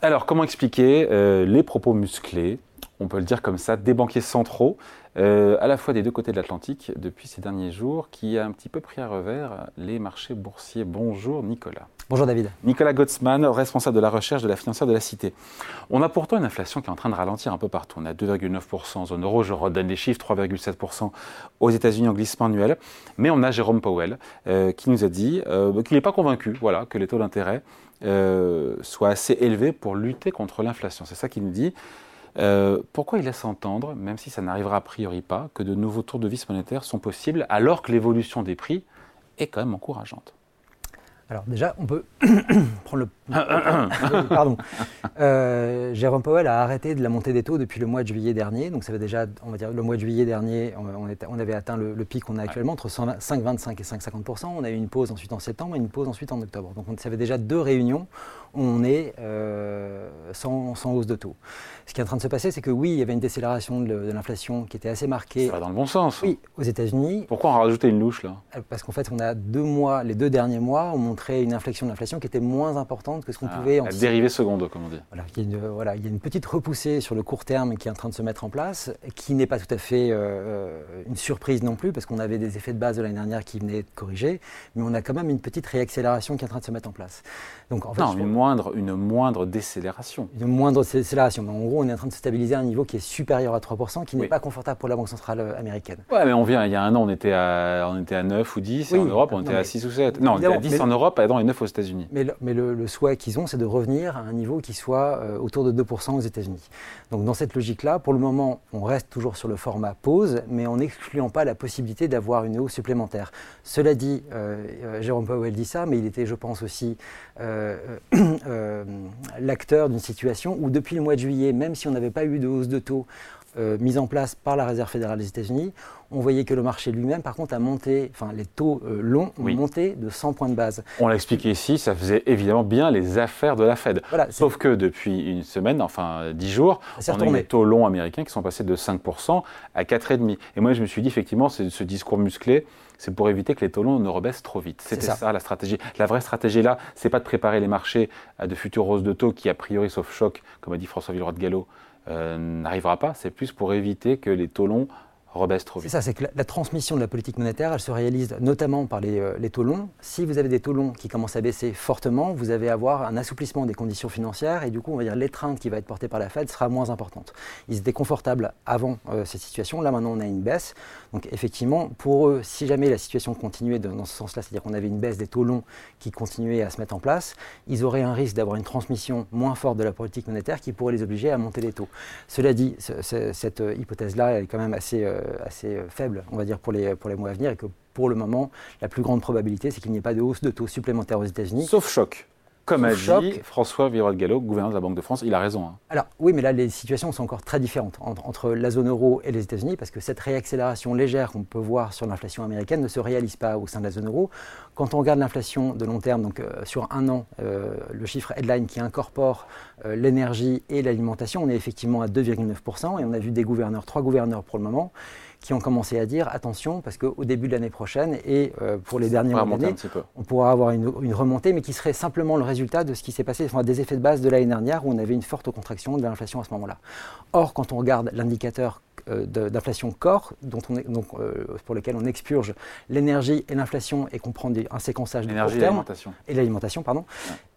Alors, comment expliquer euh, les propos musclés, on peut le dire comme ça, des banquiers centraux, euh, à la fois des deux côtés de l'Atlantique, depuis ces derniers jours, qui a un petit peu pris à revers les marchés boursiers Bonjour Nicolas. Bonjour David. Nicolas Gottsman, responsable de la recherche de la financière de la Cité. On a pourtant une inflation qui est en train de ralentir un peu partout. On a 2,9% en zone euro, je redonne les chiffres, 3,7% aux États-Unis en glissement annuel. Mais on a Jérôme Powell euh, qui nous a dit euh, qu'il n'est pas convaincu voilà, que les taux d'intérêt soient assez élevés pour lutter contre l'inflation. C'est ça qu'il nous dit. Pourquoi il laisse entendre, même si ça n'arrivera a priori pas, que de nouveaux tours de vis monétaires sont possibles alors que l'évolution des prix est quand même encourageante? Alors déjà, on peut prendre le... Pardon. Euh, Jérôme Powell a arrêté de la montée des taux depuis le mois de juillet dernier. Donc ça fait déjà, on va dire, le mois de juillet dernier, on, avait atteint le, pic qu'on a actuellement entre 5,25 et 5,50%. On a eu une pause ensuite en septembre et une pause ensuite en octobre. Donc ça fait déjà deux réunions où on est euh, sans, hausse de taux. Ce qui est en train de se passer, c'est que oui, il y avait une décélération de, l'inflation qui était assez marquée. Ça va dans le bon sens. Oui, aux États-Unis. Pourquoi en rajouter une louche là? Euh, Parce qu'en fait, on a deux mois, les deux derniers mois, on montrait une inflexion de l'inflation qui était moins importante que ce qu'on ah, pouvait anticiper. Dérivée seconde, comme on dit. Voilà il, y a une, voilà, il y a une petite repoussée sur le court terme qui est en train de se mettre en place, qui n'est pas tout à fait euh, une surprise non plus, parce qu'on avait des effets de base de l'année dernière qui venaient de corriger, mais on a quand même une petite réaccélération qui est en train de se mettre en place. Donc, en fait, non, une, moindre, une moindre décélération. Une moindre décélération. Mais en gros, on est en train de se stabiliser à un niveau qui est supérieur à 3%, qui n'est pas confortable pour la Banque centrale euh, américaine. Ouais, mais on vient, il y a un an, on était à, on était à 9 ou 10, en Europe, on était à 6 ou 7. Non, on était à 10 en Europe, et 9 aux États-Unis. Mais, le, mais le, souhait qu'ils ont, c'est de revenir à un niveau qui soit euh, autour de 2% aux États-Unis. Donc, dans cette logique-là, pour le moment, on reste toujours sur le format pause, mais en n'excluant pas la possibilité d'avoir une hausse supplémentaire. Cela dit, euh, Jérôme Powell dit ça, mais il était, je pense, aussi Euh, l'acteur d'une où depuis le mois de juillet, même si on n'avait pas eu de hausse de taux euh, mise en place par la Réserve fédérale des États-Unis, on voyait que le marché lui-même, par contre, a monté, enfin les taux euh, longs ont monté de 100 points de base. On l'a expliqué ici, ça faisait évidemment bien les affaires de la Fed. Sauf que depuis une semaine, enfin 10 jours, on a eu des taux longs américains qui sont passés de 5% à 4,5%. Et moi, je me suis dit, effectivement, c'est ce discours musclé c'est pour éviter que les taux longs ne rebaissent trop vite. C'était ça. la stratégie. La vraie stratégie là, c'est pas de préparer les marchés à de futures hausses de taux qui, a priori, sauf choc, comme a dit François Villeroy de Gallo, n'arrivera pas. C'est plus pour éviter que les taux vite. C'est ça, c'est que la, transmission de la politique monétaire, elle se réalise notamment par euh, les, taux longs. Si vous avez des taux longs qui commencent à baisser fortement, vous allez avoir un assouplissement des conditions financières et du coup, on va dire l'étreinte qui va être portée par la Fed sera moins importante. Ils étaient confortables avant euh, cette situation, là maintenant on a une baisse. Donc effectivement, pour eux, si jamais la situation continuait dans ce sens-là, c'est-à-dire qu'on avait une baisse des taux longs qui continuait à se mettre en place, ils auraient un risque d'avoir une transmission moins forte de la politique monétaire qui pourrait les obliger à monter les taux. Cela dit, cette euh, hypothèse-là est quand même assez assez euh, faible, on va dire, pour les, pour les mois à venir et que pour le moment, la plus grande probabilité, c'est qu'il n'y ait pas de hausse de taux supplémentaire aux États-Unis. Sauf choc. Comme a dit François Villeroy Gallo, gouverneur de la Banque de France, il a raison. Hein. Alors oui, mais là les situations sont encore très différentes entre, la zone euro et les États-Unis parce que cette réaccélération légère qu'on peut voir sur l'inflation américaine ne se réalise pas au sein de la zone euro. Quand on regarde l'inflation de long terme, donc euh, sur un an, euh, le chiffre headline qui incorpore euh, l'énergie et l'alimentation, on est effectivement à 2,9% et on a vu des gouverneurs, trois gouverneurs pour le moment, qui ont commencé à dire attention, parce qu'au début de l'année prochaine et euh, pour les derniers mois d'année, on pourra avoir une, remontée, mais qui serait simplement le résultat de ce qui s'est passé, enfin, des effets de base de l'année dernière où on avait une forte contraction de l'inflation à ce moment-là. Or, quand on regarde l'indicateur d'inflation corps, dont on donc, euh, pour lequel on expurge l'énergie et l'inflation et qu'on prend un séquençage de court terme. Et l'alimentation. pardon.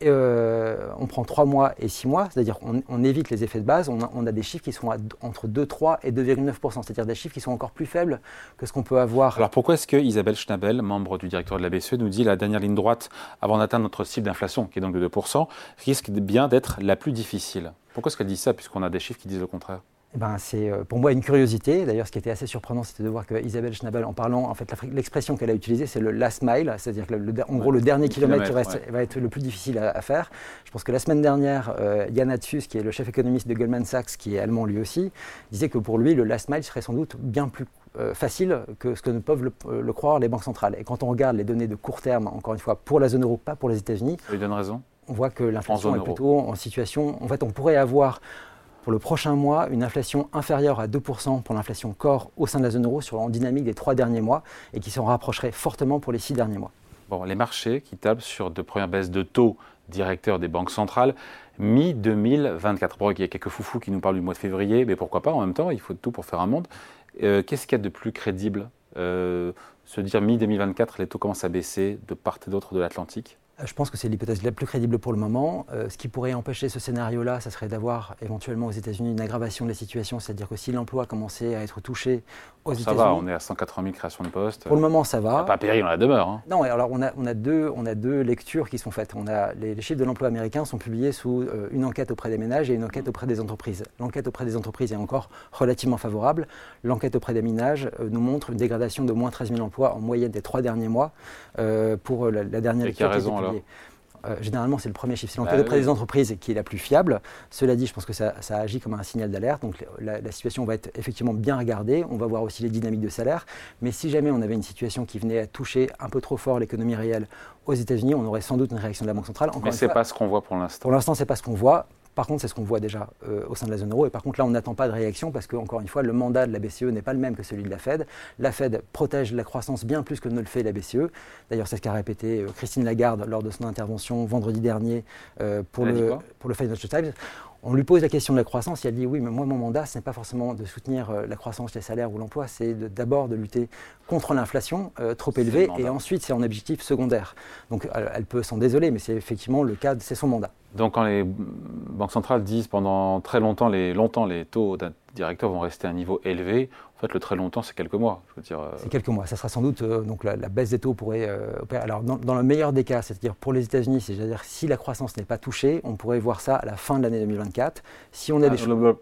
Euh, on prend 3 mois et 6 mois, c'est-à-dire on, on, évite les effets de base, on a, on a des chiffres qui sont entre 2,3 et 2,9%, c'est-à-dire des chiffres qui sont encore plus faibles que ce qu'on peut avoir. Alors pourquoi est-ce que Isabelle Schnabel, membre du directeur de la BCE, nous dit la dernière ligne droite avant d'atteindre notre cible d'inflation, qui est donc de 2%, risque bien d'être la plus difficile? Pourquoi est-ce qu'elle dit ça, puisqu'on a des chiffres qui disent le contraire? Eh ben, c'est euh, pour moi une curiosité. D'ailleurs, ce qui était assez surprenant, c'était de voir que Isabelle Schnabel, en parlant, en fait, l'expression qu'elle a utilisée, c'est le last mile, c'est-à-dire que, en gros, le dernier kilomètre, va être le plus difficile à, faire. Je pense que la semaine dernière, euh, Yann Atsus, qui est le chef économiste de Goldman Sachs, qui est allemand lui aussi, disait que pour lui, le last mile serait sans doute bien plus euh, facile que ce que ne peuvent le, croire les banques centrales. Et quand on regarde les données de court terme, encore une fois, pour la zone euro, pas pour les États-Unis, il donne raison. On voit que l'inflation est plutôt en situation. En fait, on pourrait avoir pour le prochain mois une inflation inférieure à 2% pour l'inflation corps au sein de la zone euro sur la dynamique des trois derniers mois et qui s'en rapprocherait fortement pour les six derniers mois. Bon, les marchés qui tablent sur de premières baisses de taux directeurs des banques centrales, mi-2024. Bon, il y a quelques foufous qui nous parlent du mois de février, mais pourquoi pas, en même temps, il faut tout pour faire un monde. Euh, qu'est-ce qu'il y a de plus crédible? Euh, Se dire mi-2024, les taux commencent à baisser de part et d'autre de l'Atlantique? Je pense que c'est l'hypothèse la plus crédible pour le moment. Euh, ce qui pourrait empêcher ce scénario-là, ça serait d'avoir éventuellement aux États-Unis une aggravation de la situation, c'est-à-dire que si l'emploi commençait à être touché aux États-Unis. Ça va, on est à 180 000 créations de postes. Pour le moment, ça va. Pas péril, on la demeure. Hein. Non, alors on a, on, a deux, on a deux lectures qui sont faites. On a, les, chiffres de l'emploi américain sont publiés sous euh, une enquête auprès des ménages et une enquête auprès des entreprises. L'enquête auprès des entreprises est encore relativement favorable. L'enquête auprès des ménages nous montre une dégradation de moins 13 000 emplois en moyenne des trois derniers mois pour la, dernière lecture. qui a raison euh, généralement, c'est le premier chiffre. C'est l'enquête bah auprès des entreprises qui est la plus fiable. Cela dit, je pense que ça, agit comme un signal d'alerte. Donc la, situation va être effectivement bien regardée. On va voir aussi les dynamiques de salaire. Mais si jamais on avait une situation qui venait à toucher un peu trop fort l'économie réelle aux États-Unis, on aurait sans doute une réaction de la Banque centrale. Encore Mais ce n'est pas ce qu'on voit pour l'instant. Pour l'instant, ce n'est pas ce qu'on voit. Par contre, c'est ce qu'on voit déjà euh, au sein de la zone euro. Et par contre, là, on n'attend pas de réaction parce que, encore une fois, le mandat de la BCE n'est pas le même que celui de la Fed. La Fed protège la croissance bien plus que ne le fait la BCE. D'ailleurs, c'est ce qu'a répété euh, Christine Lagarde lors de son intervention vendredi dernier euh, pour, le, pour le Financial Times. On lui pose la question de la croissance, il a dit oui, mais moi mon mandat, ce n'est pas forcément de soutenir la croissance, les salaires ou l'emploi, c'est d'abord de, lutter contre l'inflation trop élevée et ensuite c'est en objectif secondaire. Donc elle peut s'en désoler, mais c'est effectivement le cas, c'est son mandat. Donc quand les banques centrales disent pendant très longtemps les, longtemps les taux directeurs vont rester à un niveau élevé, en fait le très longtemps c'est quelques mois. Euh. C'est quelques mois. Ça sera sans doute euh, donc la, baisse des taux pourrait euh, opérer. Alors dans, le meilleur des cas, c'est-à-dire pour les États-Unis, c'est-à-dire si la croissance n'est pas touchée, on pourrait voir ça à la fin de l'année 2024. Si on a des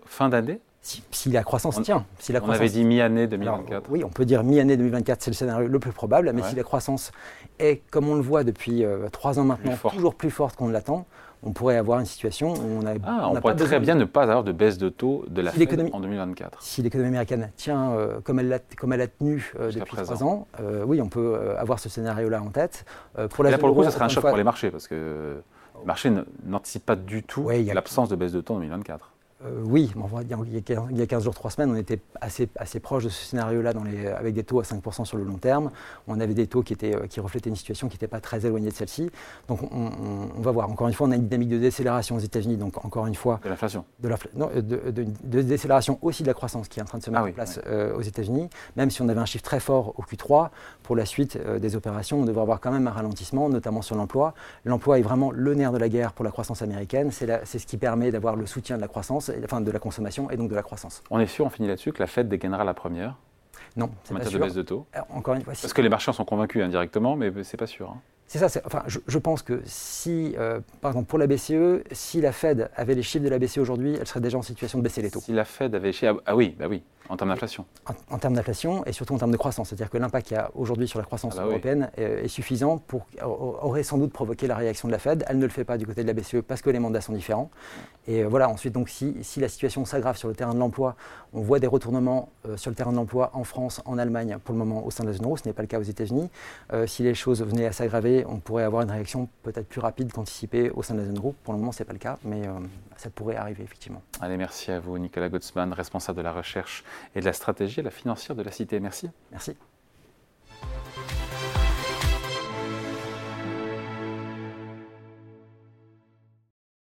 fin d'année si, la croissance tient. Si la on avait dit mi-année 2024. oui, on peut dire mi-année 2024, c'est le scénario le plus probable, mais si la croissance est, comme on le voit depuis trois ans maintenant, toujours plus forte qu'on ne l'attend, on pourrait avoir une situation où on a. Ah, on, pourrait très bien ne pas avoir de baisse de taux de la Fed en 2024. Si l'économie américaine tient euh, comme, elle a, comme elle a tenu euh, depuis trois ans, euh, oui, on peut avoir ce scénario-là en tête. pour la là, pour le coup, ça serait un choc pour les marchés parce que le marché n'anticipe pas du tout l'absence de baisse de taux en 2024. Euh, oui, il y a 15 jours, 3 semaines, on était assez, assez proche de ce scénario-là avec des taux à 5% sur le long terme. On avait des taux qui, étaient, euh, qui reflétaient une situation qui n'était pas très éloignée de celle-ci. Donc on, va voir. Encore une fois, on a une dynamique de décélération aux États-Unis. Donc encore une fois. De l'inflation de, de, décélération aussi de la croissance qui est en train de se mettre ah en place euh, aux États-Unis. Même si on avait un chiffre très fort au Q3, pour la suite des opérations, on devrait avoir quand même un ralentissement, notamment sur l'emploi. L'emploi est vraiment le nerf de la guerre pour la croissance américaine. C'est ce qui permet d'avoir le soutien de la croissance enfin de la consommation et donc de la croissance. On est sûr, on finit là-dessus, que la Fed dégainera la première Non, en matière de baisse de taux. Euh, encore une fois, Parce que les marchés en sont convaincus indirectement, mais c'est pas sûr. Hein. C'est ça. Enfin, je, pense que si, euh, par exemple, pour la BCE, si la Fed avait les chiffres de la BCE aujourd'hui, elle serait déjà en situation de baisser les taux. Si la Fed avait les chiffres, ah oui, bah oui, en termes d'inflation. En, termes d'inflation et surtout en termes de croissance, c'est-à-dire que l'impact qu'il y a aujourd'hui sur la croissance ah bah européenne est, suffisant pour aurait sans doute provoqué la réaction de la Fed. Elle ne le fait pas du côté de la BCE parce que les mandats sont différents. Et euh, voilà. Ensuite, donc, si, si la situation s'aggrave sur le terrain de l'emploi, on voit des retournements euh, sur le terrain de l'emploi en France, en Allemagne, pour le moment au sein de la zone euro. Ce n'est pas le cas aux États-Unis. si les choses venaient à s'aggraver, on pourrait avoir une peut-être plus rapide qu'anticipée au sein de la zone euro. Pour le moment, ce n'est pas le cas, mais euh, ça pourrait arriver effectivement. Allez, merci à vous, Nicolas Gottsman, responsable de la recherche et de la stratégie à la financière de la Cité. Merci. Merci.